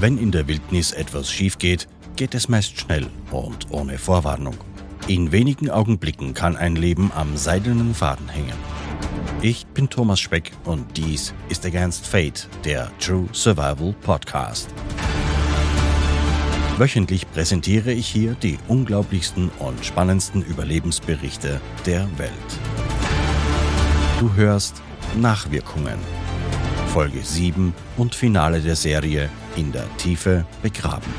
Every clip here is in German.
Wenn in der Wildnis etwas schief geht, geht es meist schnell und ohne Vorwarnung. In wenigen Augenblicken kann ein Leben am seidenen Faden hängen. Ich bin Thomas Speck und dies ist Against Fate, der True Survival Podcast. Wöchentlich präsentiere ich hier die unglaublichsten und spannendsten Überlebensberichte der Welt. Du hörst Nachwirkungen. Folge 7 und Finale der Serie In der Tiefe begraben.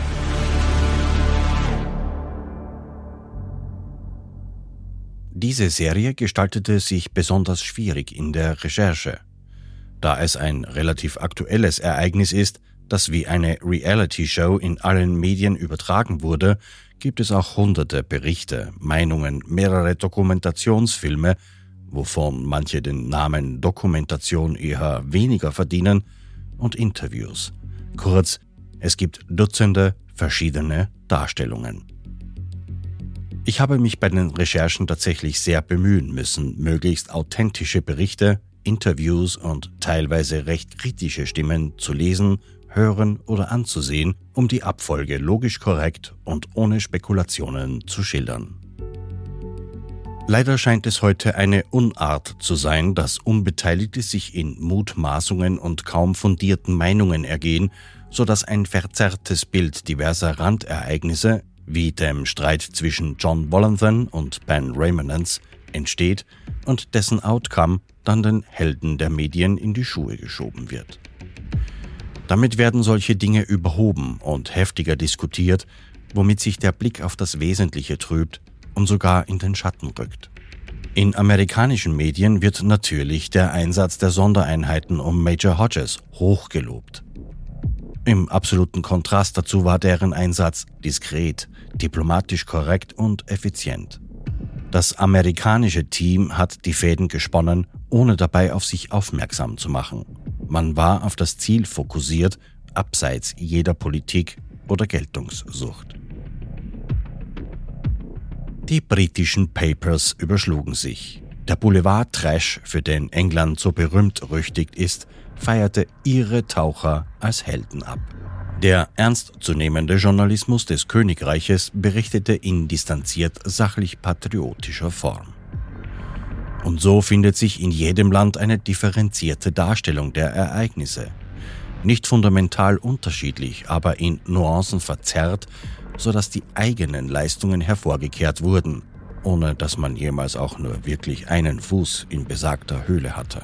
Diese Serie gestaltete sich besonders schwierig in der Recherche. Da es ein relativ aktuelles Ereignis ist, das wie eine Reality-Show in allen Medien übertragen wurde, gibt es auch hunderte Berichte, Meinungen, mehrere Dokumentationsfilme, wovon manche den Namen Dokumentation eher weniger verdienen, und Interviews. Kurz, es gibt Dutzende verschiedene Darstellungen. Ich habe mich bei den Recherchen tatsächlich sehr bemühen müssen, möglichst authentische Berichte, Interviews und teilweise recht kritische Stimmen zu lesen, hören oder anzusehen, um die Abfolge logisch korrekt und ohne Spekulationen zu schildern. Leider scheint es heute eine Unart zu sein, dass Unbeteiligte sich in Mutmaßungen und kaum fundierten Meinungen ergehen, so dass ein verzerrtes Bild diverser Randereignisse, wie dem Streit zwischen John Wollanthan und Ben Raymonance, entsteht und dessen Outcome dann den Helden der Medien in die Schuhe geschoben wird. Damit werden solche Dinge überhoben und heftiger diskutiert, womit sich der Blick auf das Wesentliche trübt und sogar in den Schatten rückt. In amerikanischen Medien wird natürlich der Einsatz der Sondereinheiten um Major Hodges hochgelobt. Im absoluten Kontrast dazu war deren Einsatz diskret, diplomatisch korrekt und effizient. Das amerikanische Team hat die Fäden gesponnen, ohne dabei auf sich aufmerksam zu machen. Man war auf das Ziel fokussiert, abseits jeder Politik oder Geltungssucht. Die britischen Papers überschlugen sich. Der Boulevard-Trash, für den England so berühmt-rüchtigt ist, feierte ihre Taucher als Helden ab. Der ernstzunehmende Journalismus des Königreiches berichtete in distanziert sachlich-patriotischer Form. Und so findet sich in jedem Land eine differenzierte Darstellung der Ereignisse. Nicht fundamental unterschiedlich, aber in Nuancen verzerrt, sodass die eigenen Leistungen hervorgekehrt wurden, ohne dass man jemals auch nur wirklich einen Fuß in besagter Höhle hatte.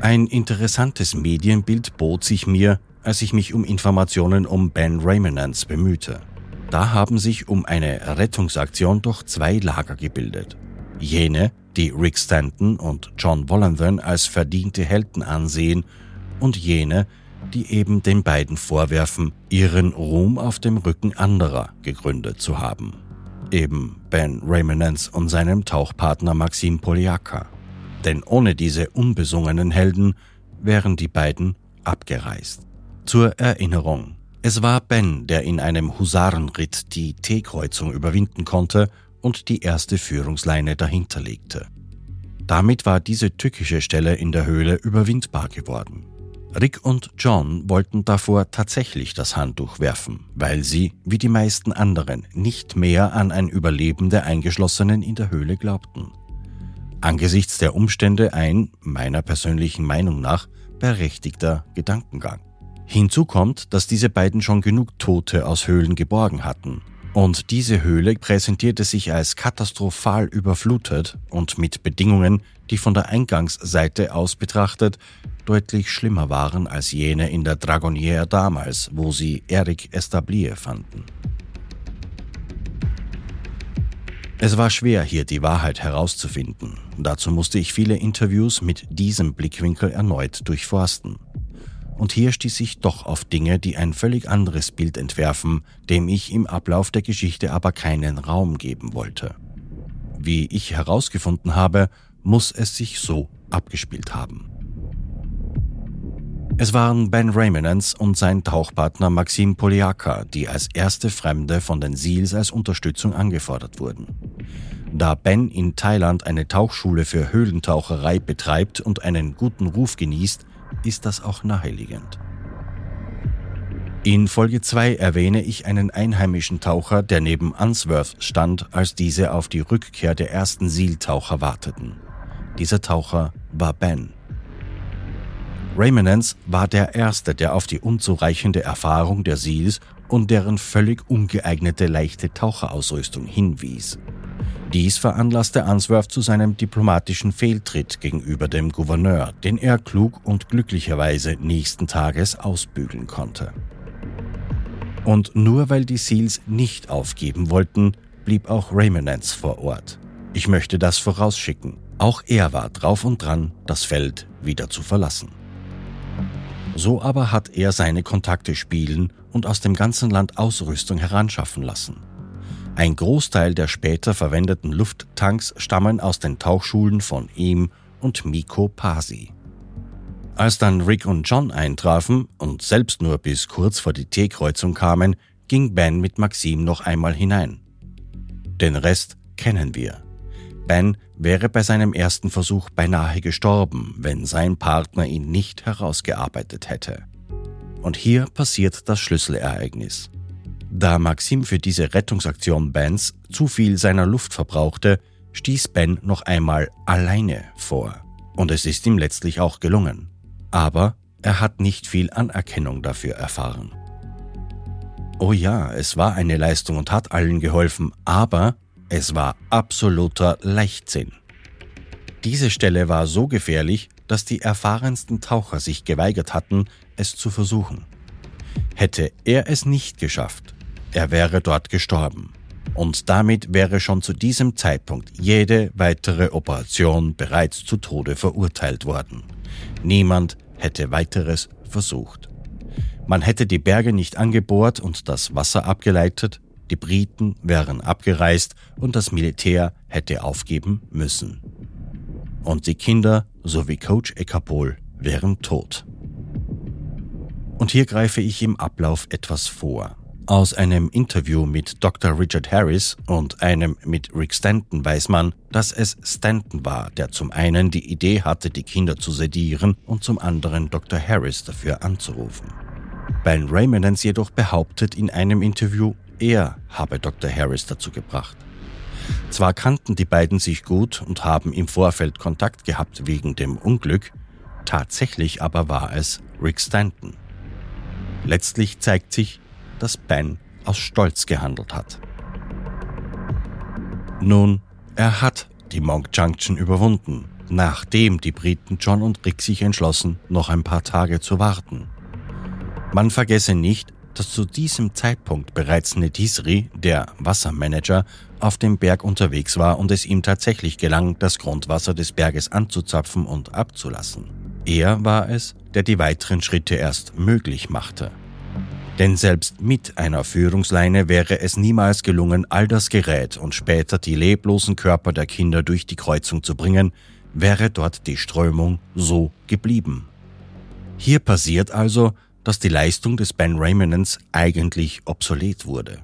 Ein interessantes Medienbild bot sich mir, als ich mich um Informationen um Ben Raymonance bemühte. Da haben sich um eine Rettungsaktion doch zwei Lager gebildet. Jene, die Rick Stanton und John Wollanthan als verdiente Helden ansehen, und jene, die eben den beiden vorwerfen, ihren Ruhm auf dem Rücken anderer gegründet zu haben. Eben Ben Raymonance und seinem Tauchpartner Maxim Poliaka. Denn ohne diese unbesungenen Helden wären die beiden abgereist. Zur Erinnerung. Es war Ben, der in einem Husarenritt die T-Kreuzung überwinden konnte und die erste Führungsleine dahinter legte. Damit war diese tückische Stelle in der Höhle überwindbar geworden. Rick und John wollten davor tatsächlich das Handtuch werfen, weil sie, wie die meisten anderen, nicht mehr an ein Überleben der Eingeschlossenen in der Höhle glaubten. Angesichts der Umstände ein, meiner persönlichen Meinung nach, berechtigter Gedankengang. Hinzu kommt, dass diese beiden schon genug Tote aus Höhlen geborgen hatten und diese Höhle präsentierte sich als katastrophal überflutet und mit Bedingungen, die von der Eingangsseite aus betrachtet deutlich schlimmer waren als jene in der Dragonnière damals, wo sie Eric Establier fanden. Es war schwer, hier die Wahrheit herauszufinden. Dazu musste ich viele Interviews mit diesem Blickwinkel erneut durchforsten und hier stieß ich doch auf Dinge, die ein völlig anderes Bild entwerfen, dem ich im Ablauf der Geschichte aber keinen Raum geben wollte. Wie ich herausgefunden habe, muss es sich so abgespielt haben. Es waren Ben Raymonance und sein Tauchpartner Maxim Poliaka, die als erste Fremde von den Seals als Unterstützung angefordert wurden. Da Ben in Thailand eine Tauchschule für Höhlentaucherei betreibt und einen guten Ruf genießt, ist das auch naheliegend. In Folge 2 erwähne ich einen einheimischen Taucher, der neben Unsworth stand, als diese auf die Rückkehr der ersten Sealtaucher warteten. Dieser Taucher war Ben. Raymonence war der Erste, der auf die unzureichende Erfahrung der Seals und deren völlig ungeeignete leichte Taucherausrüstung hinwies. Dies veranlasste Answorth zu seinem diplomatischen Fehltritt gegenüber dem Gouverneur, den er klug und glücklicherweise nächsten Tages ausbügeln konnte. Und nur weil die Seals nicht aufgeben wollten, blieb auch Raymonance vor Ort. Ich möchte das vorausschicken. Auch er war drauf und dran, das Feld wieder zu verlassen. So aber hat er seine Kontakte spielen und aus dem ganzen Land Ausrüstung heranschaffen lassen. Ein Großteil der später verwendeten Lufttanks stammen aus den Tauchschulen von ihm und Miko Pasi. Als dann Rick und John eintrafen und selbst nur bis kurz vor die T-Kreuzung kamen, ging Ben mit Maxim noch einmal hinein. Den Rest kennen wir. Ben wäre bei seinem ersten Versuch beinahe gestorben, wenn sein Partner ihn nicht herausgearbeitet hätte. Und hier passiert das Schlüsselereignis. Da Maxim für diese Rettungsaktion Bens zu viel seiner Luft verbrauchte, stieß Ben noch einmal alleine vor. Und es ist ihm letztlich auch gelungen. Aber er hat nicht viel Anerkennung dafür erfahren. Oh ja, es war eine Leistung und hat allen geholfen, aber es war absoluter Leichtsinn. Diese Stelle war so gefährlich, dass die erfahrensten Taucher sich geweigert hatten, es zu versuchen. Hätte er es nicht geschafft, er wäre dort gestorben. Und damit wäre schon zu diesem Zeitpunkt jede weitere Operation bereits zu Tode verurteilt worden. Niemand hätte weiteres versucht. Man hätte die Berge nicht angebohrt und das Wasser abgeleitet, die Briten wären abgereist und das Militär hätte aufgeben müssen. Und die Kinder sowie Coach Ekapol wären tot. Und hier greife ich im Ablauf etwas vor. Aus einem Interview mit Dr. Richard Harris und einem mit Rick Stanton weiß man, dass es Stanton war, der zum einen die Idee hatte, die Kinder zu sedieren und zum anderen Dr. Harris dafür anzurufen. Ben Raymonds jedoch behauptet in einem Interview, er habe Dr. Harris dazu gebracht. Zwar kannten die beiden sich gut und haben im Vorfeld Kontakt gehabt wegen dem Unglück, tatsächlich aber war es Rick Stanton. Letztlich zeigt sich, dass Ben aus Stolz gehandelt hat. Nun, er hat die Monk Junction überwunden, nachdem die Briten John und Rick sich entschlossen, noch ein paar Tage zu warten. Man vergesse nicht, dass zu diesem Zeitpunkt bereits Nedisri, der Wassermanager, auf dem Berg unterwegs war und es ihm tatsächlich gelang, das Grundwasser des Berges anzuzapfen und abzulassen. Er war es, der die weiteren Schritte erst möglich machte. Denn selbst mit einer Führungsleine wäre es niemals gelungen, all das Gerät und später die leblosen Körper der Kinder durch die Kreuzung zu bringen, wäre dort die Strömung so geblieben. Hier passiert also, dass die Leistung des Ben Raymonds eigentlich obsolet wurde.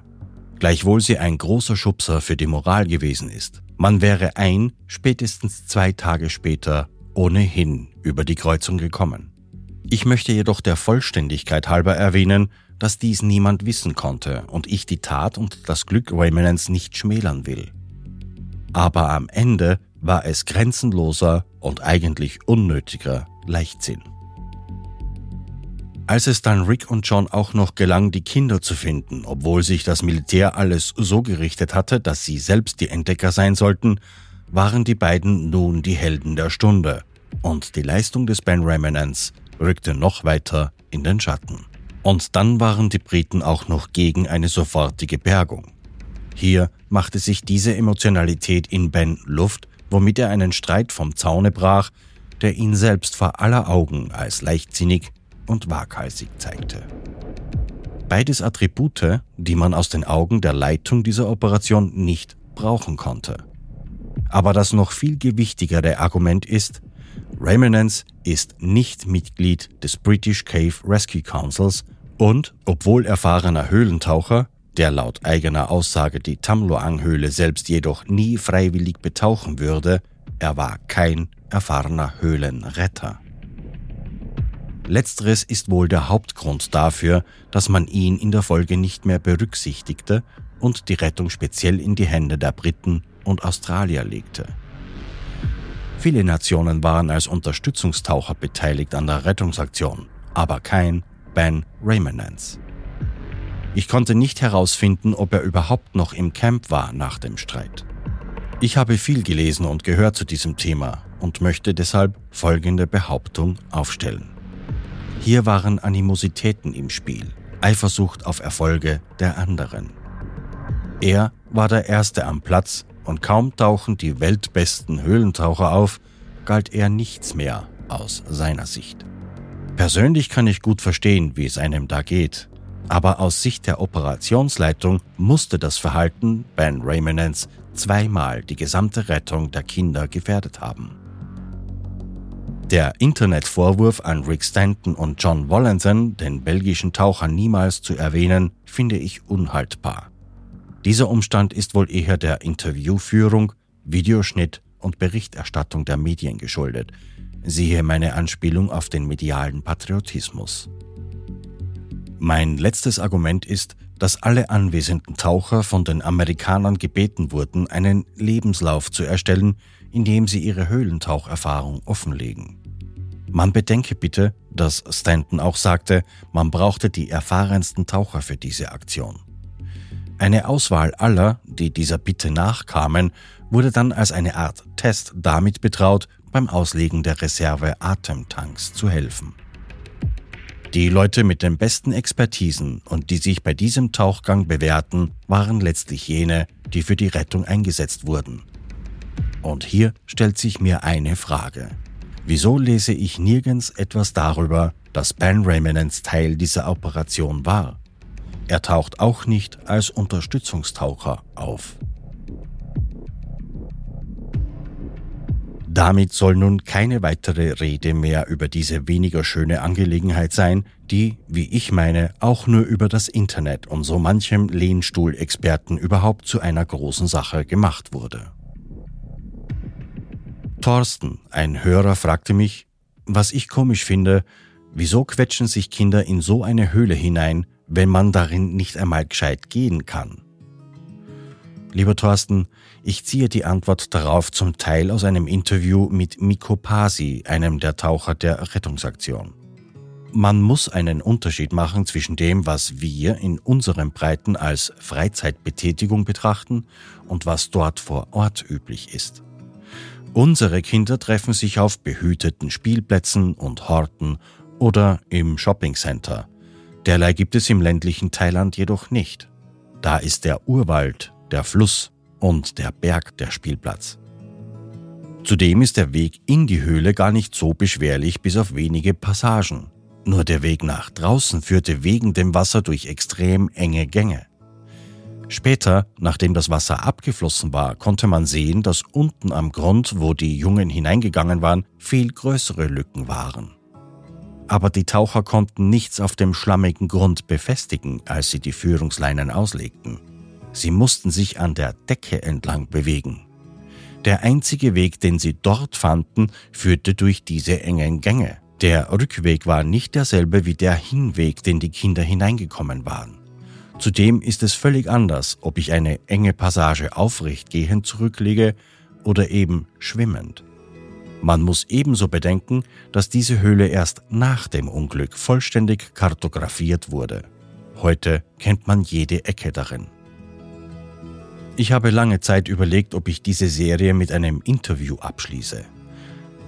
Gleichwohl sie ein großer Schubser für die Moral gewesen ist. Man wäre ein, spätestens zwei Tage später ohnehin über die Kreuzung gekommen. Ich möchte jedoch der Vollständigkeit halber erwähnen, dass dies niemand wissen konnte und ich die Tat und das Glück Raymonds nicht schmälern will. Aber am Ende war es grenzenloser und eigentlich unnötiger Leichtsinn. Als es dann Rick und John auch noch gelang, die Kinder zu finden, obwohl sich das Militär alles so gerichtet hatte, dass sie selbst die Entdecker sein sollten, waren die beiden nun die Helden der Stunde und die Leistung des Ben Remanents rückte noch weiter in den Schatten. Und dann waren die Briten auch noch gegen eine sofortige Bergung. Hier machte sich diese Emotionalität in Ben Luft, womit er einen Streit vom Zaune brach, der ihn selbst vor aller Augen als leichtsinnig und waghalsig zeigte. Beides Attribute, die man aus den Augen der Leitung dieser Operation nicht brauchen konnte. Aber das noch viel gewichtigere Argument ist, Remanence ist nicht Mitglied des British Cave Rescue Councils und, obwohl erfahrener Höhlentaucher, der laut eigener Aussage die Tamloang-Höhle selbst jedoch nie freiwillig betauchen würde, er war kein erfahrener Höhlenretter. Letzteres ist wohl der Hauptgrund dafür, dass man ihn in der Folge nicht mehr berücksichtigte und die Rettung speziell in die Hände der Briten und Australier legte. Viele Nationen waren als Unterstützungstaucher beteiligt an der Rettungsaktion, aber kein Ben Remanence. Ich konnte nicht herausfinden, ob er überhaupt noch im Camp war nach dem Streit. Ich habe viel gelesen und gehört zu diesem Thema und möchte deshalb folgende Behauptung aufstellen. Hier waren Animositäten im Spiel, Eifersucht auf Erfolge der anderen. Er war der Erste am Platz und kaum tauchen die weltbesten Höhlentaucher auf, galt er nichts mehr aus seiner Sicht. Persönlich kann ich gut verstehen, wie es einem da geht, aber aus Sicht der Operationsleitung musste das Verhalten Ben Raymonds zweimal die gesamte Rettung der Kinder gefährdet haben. Der Internetvorwurf an Rick Stanton und John Wallenson, den belgischen Taucher niemals zu erwähnen, finde ich unhaltbar. Dieser Umstand ist wohl eher der Interviewführung, Videoschnitt und Berichterstattung der Medien geschuldet. Siehe meine Anspielung auf den medialen Patriotismus. Mein letztes Argument ist, dass alle anwesenden Taucher von den Amerikanern gebeten wurden, einen Lebenslauf zu erstellen, in dem sie ihre Höhlentaucherfahrung offenlegen. Man bedenke bitte, dass Stanton auch sagte, man brauchte die erfahrensten Taucher für diese Aktion. Eine Auswahl aller, die dieser Bitte nachkamen, wurde dann als eine Art Test damit betraut, beim Auslegen der Reserve-Atemtanks zu helfen. Die Leute mit den besten Expertisen und die sich bei diesem Tauchgang bewährten, waren letztlich jene, die für die Rettung eingesetzt wurden. Und hier stellt sich mir eine Frage. Wieso lese ich nirgends etwas darüber, dass Ben Remanence Teil dieser Operation war? Er taucht auch nicht als Unterstützungstaucher auf. Damit soll nun keine weitere Rede mehr über diese weniger schöne Angelegenheit sein, die, wie ich meine, auch nur über das Internet und so manchem Lehnstuhlexperten überhaupt zu einer großen Sache gemacht wurde. Thorsten, ein Hörer, fragte mich, was ich komisch finde, wieso quetschen sich Kinder in so eine Höhle hinein, wenn man darin nicht einmal gescheit gehen kann? Lieber Thorsten, ich ziehe die Antwort darauf zum Teil aus einem Interview mit Miko Pasi, einem der Taucher der Rettungsaktion. Man muss einen Unterschied machen zwischen dem, was wir in unseren Breiten als Freizeitbetätigung betrachten und was dort vor Ort üblich ist. Unsere Kinder treffen sich auf behüteten Spielplätzen und Horten oder im Shoppingcenter. Derlei gibt es im ländlichen Thailand jedoch nicht. Da ist der Urwald der Fluss und der Berg der Spielplatz. Zudem ist der Weg in die Höhle gar nicht so beschwerlich bis auf wenige Passagen. Nur der Weg nach draußen führte wegen dem Wasser durch extrem enge Gänge. Später, nachdem das Wasser abgeflossen war, konnte man sehen, dass unten am Grund, wo die Jungen hineingegangen waren, viel größere Lücken waren. Aber die Taucher konnten nichts auf dem schlammigen Grund befestigen, als sie die Führungsleinen auslegten. Sie mussten sich an der Decke entlang bewegen. Der einzige Weg, den sie dort fanden, führte durch diese engen Gänge. Der Rückweg war nicht derselbe wie der Hinweg, den die Kinder hineingekommen waren. Zudem ist es völlig anders, ob ich eine enge Passage aufrecht gehend zurücklege oder eben schwimmend. Man muss ebenso bedenken, dass diese Höhle erst nach dem Unglück vollständig kartografiert wurde. Heute kennt man jede Ecke darin. Ich habe lange Zeit überlegt, ob ich diese Serie mit einem Interview abschließe.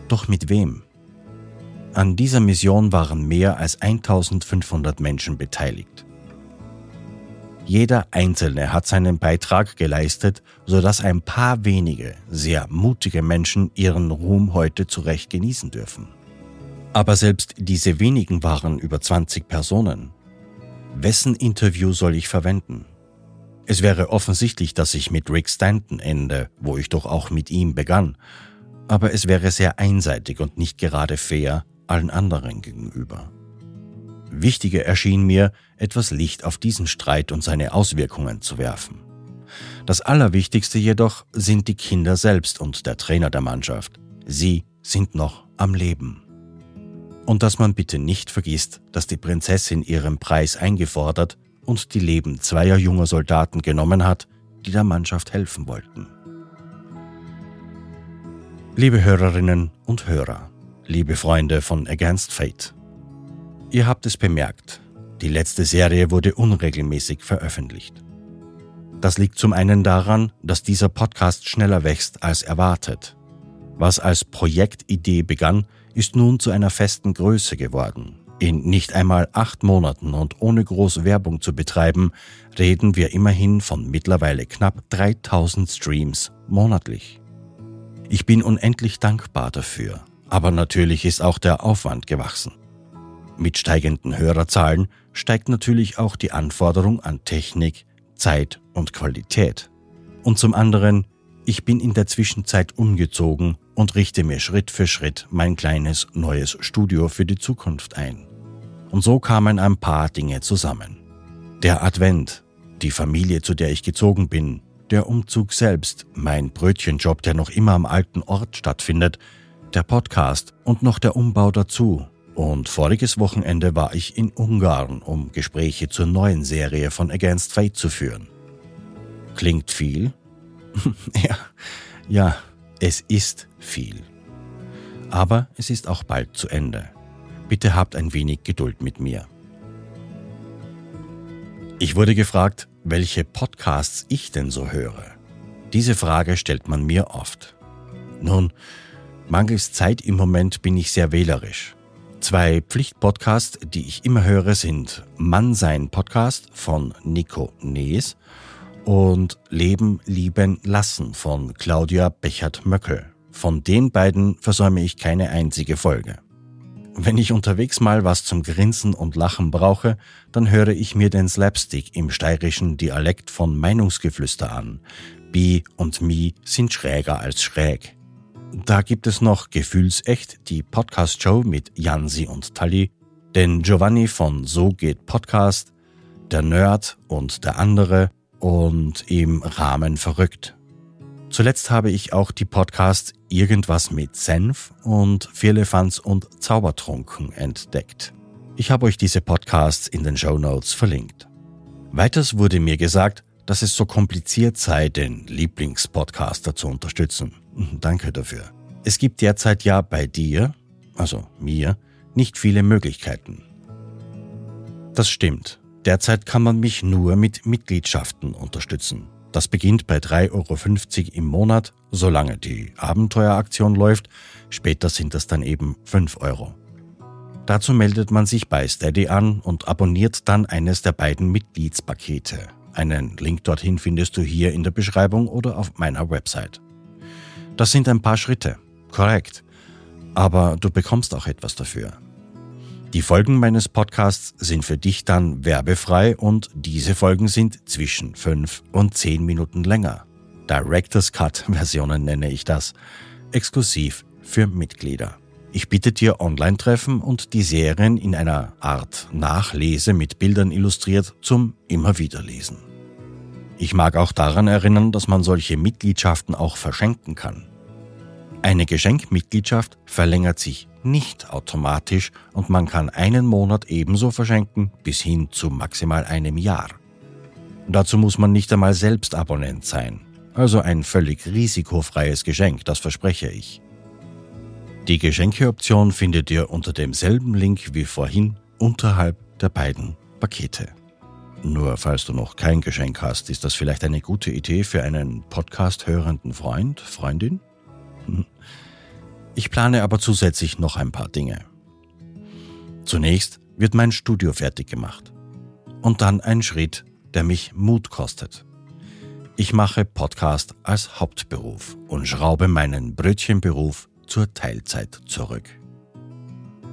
Doch mit wem? An dieser Mission waren mehr als 1500 Menschen beteiligt. Jeder Einzelne hat seinen Beitrag geleistet, sodass ein paar wenige, sehr mutige Menschen ihren Ruhm heute zurecht genießen dürfen. Aber selbst diese wenigen waren über 20 Personen. Wessen Interview soll ich verwenden? Es wäre offensichtlich, dass ich mit Rick Stanton ende, wo ich doch auch mit ihm begann, aber es wäre sehr einseitig und nicht gerade fair allen anderen gegenüber. Wichtiger erschien mir, etwas Licht auf diesen Streit und seine Auswirkungen zu werfen. Das Allerwichtigste jedoch sind die Kinder selbst und der Trainer der Mannschaft. Sie sind noch am Leben. Und dass man bitte nicht vergisst, dass die Prinzessin ihren Preis eingefordert und die Leben zweier junger Soldaten genommen hat, die der Mannschaft helfen wollten. Liebe Hörerinnen und Hörer, liebe Freunde von Against Fate, ihr habt es bemerkt, die letzte Serie wurde unregelmäßig veröffentlicht. Das liegt zum einen daran, dass dieser Podcast schneller wächst als erwartet. Was als Projektidee begann, ist nun zu einer festen Größe geworden. In nicht einmal acht Monaten und ohne große Werbung zu betreiben, reden wir immerhin von mittlerweile knapp 3000 Streams monatlich. Ich bin unendlich dankbar dafür, aber natürlich ist auch der Aufwand gewachsen. Mit steigenden Hörerzahlen steigt natürlich auch die Anforderung an Technik, Zeit und Qualität. Und zum anderen, ich bin in der Zwischenzeit umgezogen und richte mir Schritt für Schritt mein kleines neues Studio für die Zukunft ein. Und so kamen ein paar Dinge zusammen. Der Advent, die Familie, zu der ich gezogen bin, der Umzug selbst, mein Brötchenjob, der noch immer am alten Ort stattfindet, der Podcast und noch der Umbau dazu. Und voriges Wochenende war ich in Ungarn, um Gespräche zur neuen Serie von Against Fate zu führen. Klingt viel? ja, ja, es ist viel. Aber es ist auch bald zu Ende. Bitte habt ein wenig Geduld mit mir. Ich wurde gefragt, welche Podcasts ich denn so höre. Diese Frage stellt man mir oft. Nun, mangels Zeit im Moment bin ich sehr wählerisch. Zwei Pflichtpodcasts, die ich immer höre, sind Mannsein Podcast von Nico Nees und Leben, Lieben, Lassen von Claudia Bechert-Möckel. Von den beiden versäume ich keine einzige Folge. Wenn ich unterwegs mal was zum Grinsen und Lachen brauche, dann höre ich mir den Slapstick im steirischen Dialekt von Meinungsgeflüster an. Bi und Mi sind schräger als schräg. Da gibt es noch Gefühlsecht, die Podcast-Show mit Jansi und Tali, den Giovanni von So geht Podcast, der Nerd und der andere und im Rahmen verrückt. Zuletzt habe ich auch die Podcasts Irgendwas mit Senf und Vierlefanz und Zaubertrunken entdeckt. Ich habe euch diese Podcasts in den Show Notes verlinkt. Weiters wurde mir gesagt, dass es so kompliziert sei, den Lieblingspodcaster zu unterstützen. Danke dafür. Es gibt derzeit ja bei dir, also mir, nicht viele Möglichkeiten. Das stimmt. Derzeit kann man mich nur mit Mitgliedschaften unterstützen. Das beginnt bei 3,50 Euro im Monat, solange die Abenteueraktion läuft. Später sind das dann eben 5 Euro. Dazu meldet man sich bei Steady an und abonniert dann eines der beiden Mitgliedspakete. Einen Link dorthin findest du hier in der Beschreibung oder auf meiner Website. Das sind ein paar Schritte, korrekt. Aber du bekommst auch etwas dafür. Die Folgen meines Podcasts sind für dich dann werbefrei und diese Folgen sind zwischen 5 und 10 Minuten länger. Director's Cut Versionen nenne ich das. Exklusiv für Mitglieder. Ich bitte dir Online-Treffen und die Serien in einer Art Nachlese mit Bildern illustriert zum immer wieder lesen. Ich mag auch daran erinnern, dass man solche Mitgliedschaften auch verschenken kann. Eine Geschenkmitgliedschaft verlängert sich nicht automatisch und man kann einen Monat ebenso verschenken bis hin zu maximal einem Jahr. Dazu muss man nicht einmal selbst Abonnent sein, also ein völlig risikofreies Geschenk, das verspreche ich. Die Geschenkeoption findet ihr unter demselben Link wie vorhin unterhalb der beiden Pakete. Nur falls du noch kein Geschenk hast, ist das vielleicht eine gute Idee für einen Podcast hörenden Freund, Freundin? Hm. Ich plane aber zusätzlich noch ein paar Dinge. Zunächst wird mein Studio fertig gemacht. Und dann ein Schritt, der mich Mut kostet. Ich mache Podcast als Hauptberuf und schraube meinen Brötchenberuf zur Teilzeit zurück.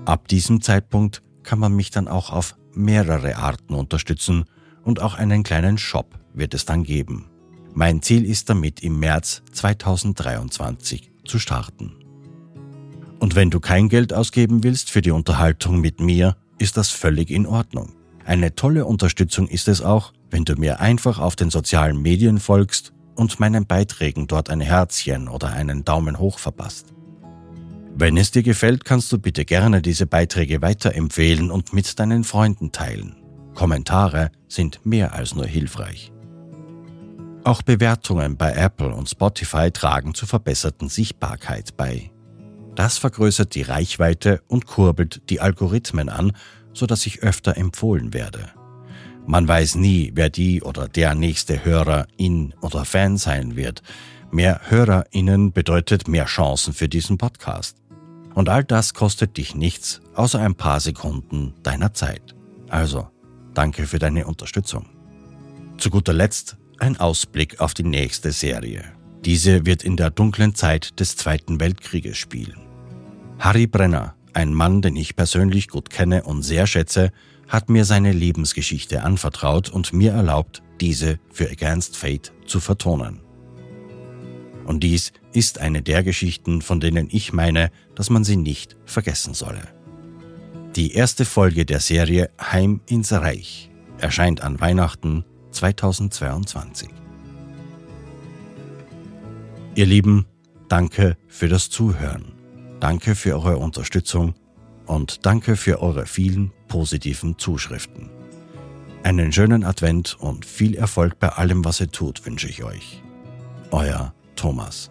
Ab diesem Zeitpunkt kann man mich dann auch auf mehrere Arten unterstützen und auch einen kleinen Shop wird es dann geben. Mein Ziel ist damit im März 2023 zu starten. Und wenn du kein Geld ausgeben willst für die Unterhaltung mit mir, ist das völlig in Ordnung. Eine tolle Unterstützung ist es auch, wenn du mir einfach auf den sozialen Medien folgst und meinen Beiträgen dort ein Herzchen oder einen Daumen hoch verpasst. Wenn es dir gefällt, kannst du bitte gerne diese Beiträge weiterempfehlen und mit deinen Freunden teilen. Kommentare sind mehr als nur hilfreich. Auch Bewertungen bei Apple und Spotify tragen zur verbesserten Sichtbarkeit bei. Das vergrößert die Reichweite und kurbelt die Algorithmen an, sodass ich öfter empfohlen werde. Man weiß nie, wer die oder der nächste Hörer, in oder Fan sein wird. Mehr HörerInnen bedeutet mehr Chancen für diesen Podcast. Und all das kostet dich nichts, außer ein paar Sekunden deiner Zeit. Also, danke für deine Unterstützung. Zu guter Letzt ein Ausblick auf die nächste Serie. Diese wird in der dunklen Zeit des Zweiten Weltkrieges spielen. Harry Brenner, ein Mann, den ich persönlich gut kenne und sehr schätze, hat mir seine Lebensgeschichte anvertraut und mir erlaubt, diese für Against Fate zu vertonen. Und dies ist eine der Geschichten, von denen ich meine, dass man sie nicht vergessen solle. Die erste Folge der Serie Heim ins Reich erscheint an Weihnachten 2022. Ihr Lieben, danke für das Zuhören. Danke für eure Unterstützung und danke für eure vielen positiven Zuschriften. Einen schönen Advent und viel Erfolg bei allem, was ihr tut, wünsche ich euch. Euer Thomas.